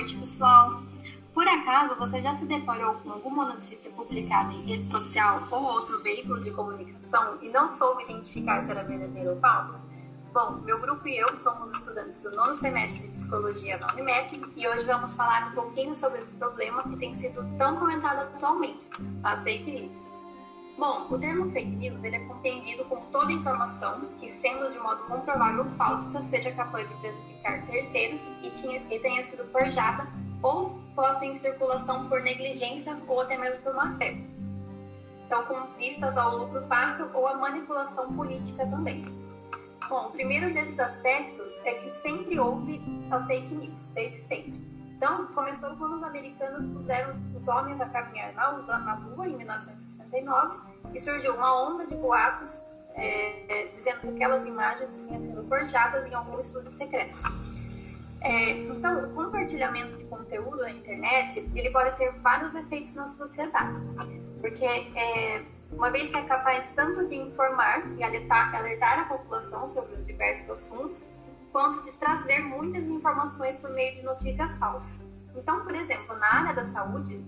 noite, pessoal. Por acaso você já se deparou com alguma notícia publicada em rede social ou outro veículo de comunicação e não soube identificar se era verdadeira ou falsa? Bom, meu grupo e eu somos estudantes do nono semestre de psicologia na Unimep e hoje vamos falar um pouquinho sobre esse problema que tem sido tão comentado atualmente, as fake. Bom, o termo fake news ele é compreendido como toda informação que, sendo de modo comprovável falsa, seja capaz de prejudicar terceiros e, tinha, e tenha sido forjada ou posta em circulação por negligência ou até mesmo por má fé. Então, com vistas ao lucro fácil ou à manipulação política também. Bom, o primeiro desses aspectos é que sempre houve as fake news, desde sempre. Então, começou quando os americanos puseram os homens a caminhar na, na rua em 1969 e surgiu uma onda de boatos é, é, dizendo que aquelas imagens vinham sendo forjadas em algum estudo secreto. É, então, o compartilhamento de conteúdo na internet ele pode ter vários efeitos na sociedade, porque é, uma vez que é capaz tanto de informar e alertar, alertar a população sobre os diversos assuntos, quanto de trazer muitas informações por meio de notícias falsas. Então, por exemplo, na área da saúde,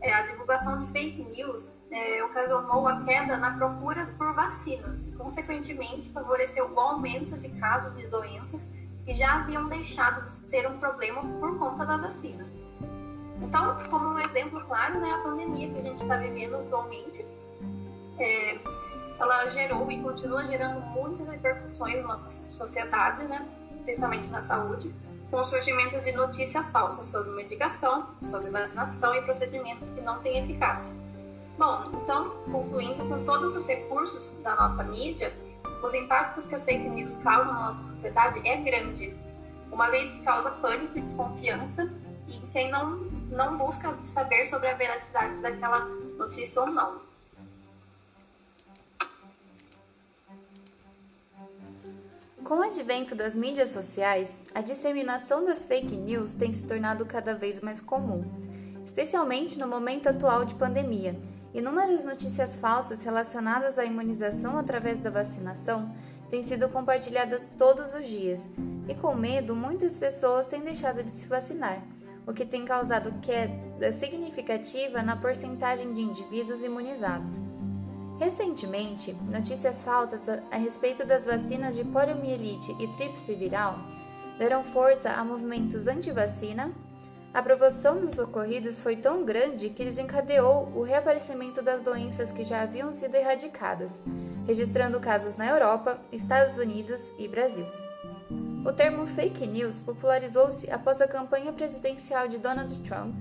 é, a divulgação de fake news é, ocasionou a queda na procura por vacinas e, consequentemente, favoreceu o aumento de casos de doenças que já haviam deixado de ser um problema por conta da vacina. Então, como um exemplo claro, né, a pandemia que a gente está vivendo atualmente, é, ela gerou e continua gerando muitas repercussões na nossa sociedade, né, principalmente na saúde, com o surgimento de notícias falsas sobre medicação, sobre vacinação e procedimentos que não têm eficácia. Bom, então, concluindo com todos os recursos da nossa mídia, os impactos que as fake news causam na nossa sociedade é grande, uma vez que causa pânico e desconfiança em quem não, não busca saber sobre a veracidade daquela notícia ou não. Com o advento das mídias sociais, a disseminação das fake news tem se tornado cada vez mais comum, especialmente no momento atual de pandemia Inúmeras notícias falsas relacionadas à imunização através da vacinação têm sido compartilhadas todos os dias, e com medo, muitas pessoas têm deixado de se vacinar, o que tem causado queda significativa na porcentagem de indivíduos imunizados. Recentemente, notícias falsas a respeito das vacinas de poliomielite e tríplice viral deram força a movimentos anti-vacina a proporção dos ocorridos foi tão grande que desencadeou o reaparecimento das doenças que já haviam sido erradicadas, registrando casos na Europa, Estados Unidos e Brasil. O termo fake news popularizou-se após a campanha presidencial de Donald Trump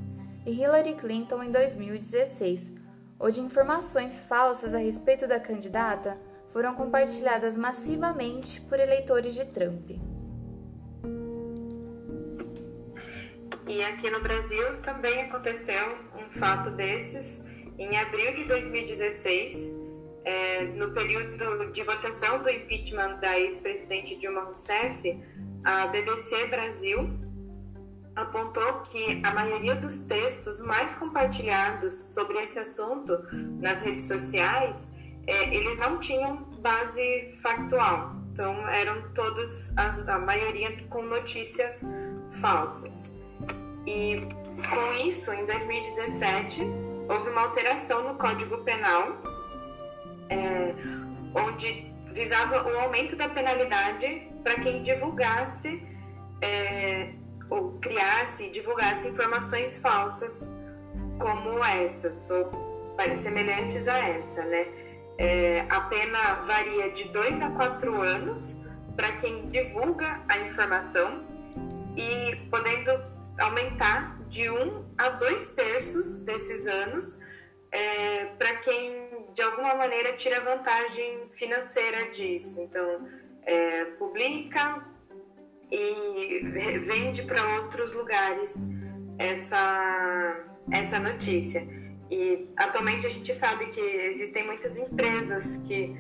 e Hillary Clinton em 2016, onde informações falsas a respeito da candidata foram compartilhadas massivamente por eleitores de Trump. E aqui no Brasil também aconteceu um fato desses em abril de 2016, é, no período de votação do impeachment da ex-presidente Dilma Rousseff, a BBC Brasil apontou que a maioria dos textos mais compartilhados sobre esse assunto nas redes sociais, é, eles não tinham base factual. Então, eram todos, a, a maioria com notícias falsas. E com isso, em 2017, houve uma alteração no Código Penal, é, onde visava o aumento da penalidade para quem divulgasse é, ou criasse e divulgasse informações falsas como essas, ou semelhantes a essa, né? É, a pena varia de 2 a 4 anos para quem divulga a informação e podendo aumentar de um a dois terços desses anos é, para quem de alguma maneira tira vantagem financeira disso. Então, é, publica e vende para outros lugares essa, essa notícia. E atualmente a gente sabe que existem muitas empresas que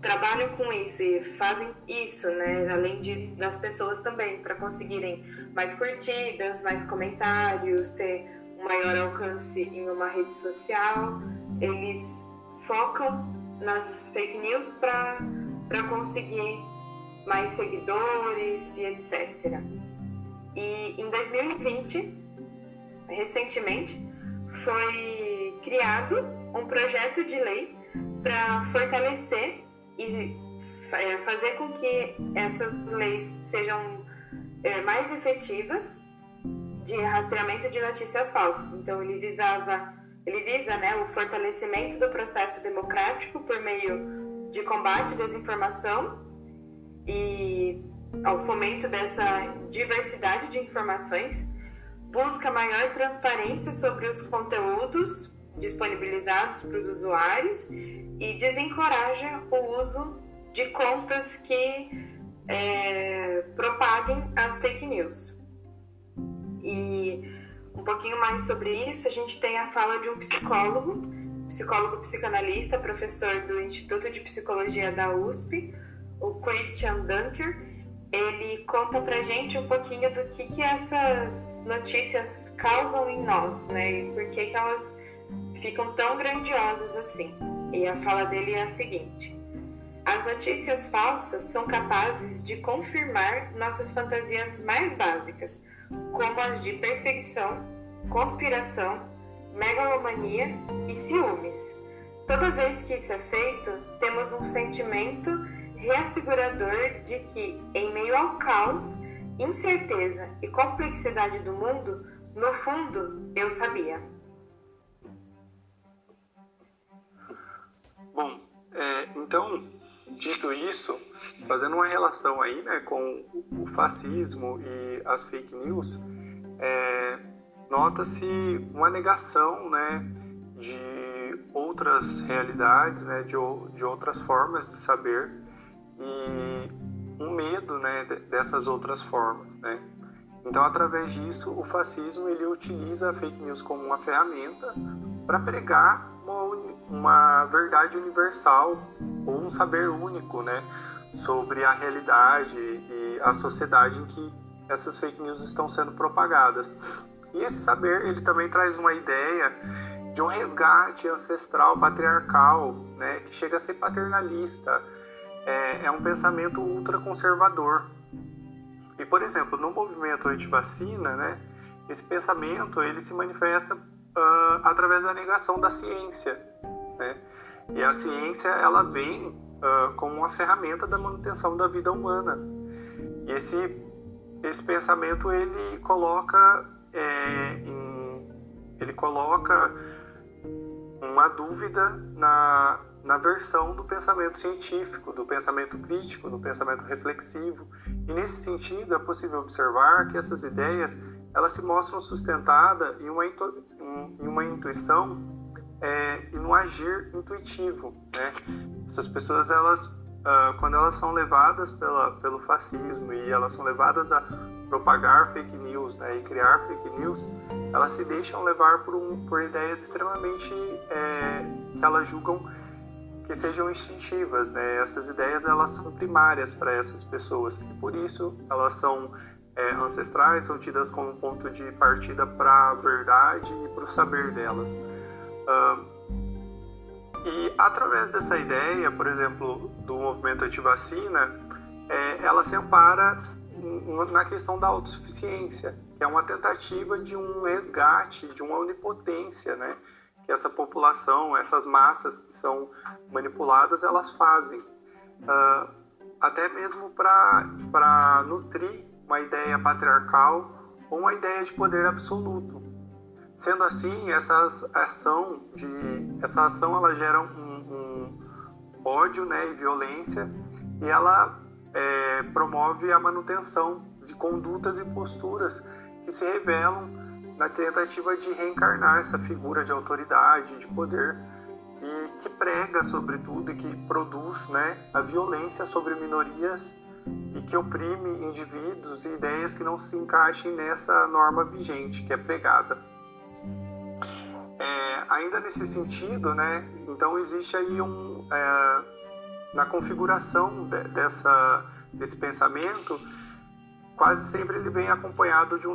trabalham com isso e fazem isso, né? Além de, das pessoas também, para conseguirem mais curtidas, mais comentários, ter um maior alcance em uma rede social. Eles focam nas fake news para conseguir mais seguidores e etc. E em 2020, recentemente, foi criado um projeto de lei para fortalecer e é, fazer com que essas leis sejam é, mais efetivas de rastreamento de notícias falsas. Então ele visava, ele visa, né, o fortalecimento do processo democrático por meio de combate à desinformação e ao fomento dessa diversidade de informações, busca maior transparência sobre os conteúdos disponibilizados para os usuários e desencoraja o uso de contas que é, propaguem as fake news. E um pouquinho mais sobre isso, a gente tem a fala de um psicólogo, psicólogo psicanalista, professor do Instituto de Psicologia da USP, o Christian Dunker. Ele conta pra gente um pouquinho do que, que essas notícias causam em nós, né? E por que, que elas ficam tão grandiosas assim. E a fala dele é a seguinte: As notícias falsas são capazes de confirmar nossas fantasias mais básicas, como as de perseguição, conspiração, megalomania e ciúmes. Toda vez que isso é feito, temos um sentimento reassegurador de que, em meio ao caos, incerteza e complexidade do mundo, no fundo, eu sabia. Bom, é, então, dito isso, fazendo uma relação aí né, com o fascismo e as fake news, é, nota-se uma negação né, de outras realidades, né, de, de outras formas de saber e um medo né, dessas outras formas. Né? Então, através disso, o fascismo ele utiliza a fake news como uma ferramenta para pregar uma uma verdade universal ou um saber único, né, sobre a realidade e a sociedade em que essas fake news estão sendo propagadas. E esse saber, ele também traz uma ideia de um resgate ancestral, patriarcal, né, que chega a ser paternalista. É, é um pensamento ultraconservador. E, por exemplo, no movimento anti-vacina, né, esse pensamento ele se manifesta uh, através da negação da ciência. Né? E a ciência ela vem uh, como uma ferramenta da manutenção da vida humana. E esse, esse pensamento ele coloca é, em, ele coloca uma dúvida na, na versão do pensamento científico, do pensamento crítico, do pensamento reflexivo. E nesse sentido é possível observar que essas ideias elas se mostram sustentadas em uma, em uma intuição é, e no agir intuitivo, né? Essas pessoas, elas, uh, quando elas são levadas pela, pelo fascismo e elas são levadas a propagar fake news, né? E criar fake news, elas se deixam levar por, um, por ideias extremamente é, que elas julgam que sejam instintivas, né? Essas ideias elas são primárias para essas pessoas e por isso elas são é, ancestrais, são tidas como ponto de partida para a verdade e para o saber delas. Uh, e através dessa ideia, por exemplo, do movimento anti-vacina, é, ela se ampara na questão da autossuficiência, que é uma tentativa de um resgate, de uma onipotência, né? Que essa população, essas massas que são manipuladas, elas fazem. Uh, até mesmo para nutrir uma ideia patriarcal ou uma ideia de poder absoluto. Sendo assim, essa ação de essa ação ela gera um, um ódio, né, e violência, e ela é, promove a manutenção de condutas e posturas que se revelam na tentativa de reencarnar essa figura de autoridade, de poder e que prega sobretudo e que produz, né, a violência sobre minorias e que oprime indivíduos e ideias que não se encaixem nessa norma vigente que é pregada. É, ainda nesse sentido, né, então existe aí um, é, na configuração de, dessa, desse pensamento, quase sempre ele vem acompanhado de um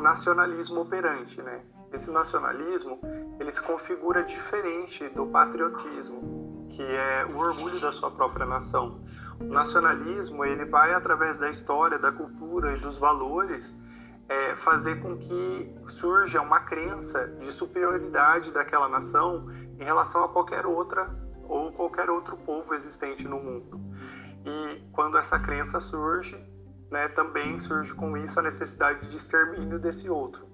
nacionalismo operante, né? Esse nacionalismo, ele se configura diferente do patriotismo, que é o orgulho da sua própria nação. O nacionalismo, ele vai através da história, da cultura e dos valores é, fazer com que surja uma crença de superioridade daquela nação em relação a qualquer outra ou qualquer outro povo existente no mundo. E quando essa crença surge, né, também surge com isso a necessidade de extermínio desse outro.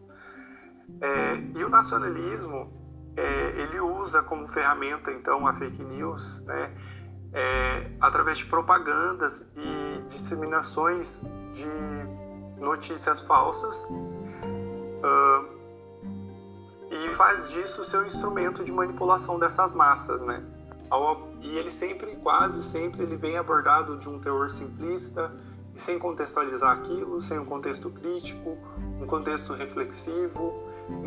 É, e o nacionalismo, é, ele usa como ferramenta, então, a fake news, né, é, através de propagandas e disseminações de notícias falsas uh, e faz disso seu instrumento de manipulação dessas massas, né? E ele sempre, quase sempre, ele vem abordado de um teor simplista sem contextualizar aquilo, sem um contexto crítico, um contexto reflexivo,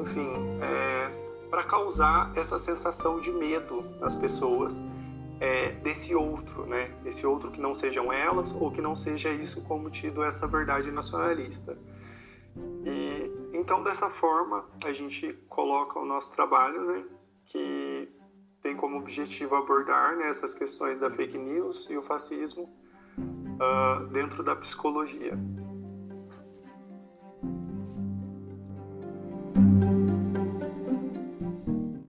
enfim, é, para causar essa sensação de medo nas pessoas é, desse outro, né? Desse outro que não sejam elas ou que não seja isso como tido essa verdade nacionalista. E então dessa forma a gente coloca o nosso trabalho, né? Que tem como objetivo abordar né, essas questões da fake news e o fascismo uh, dentro da psicologia.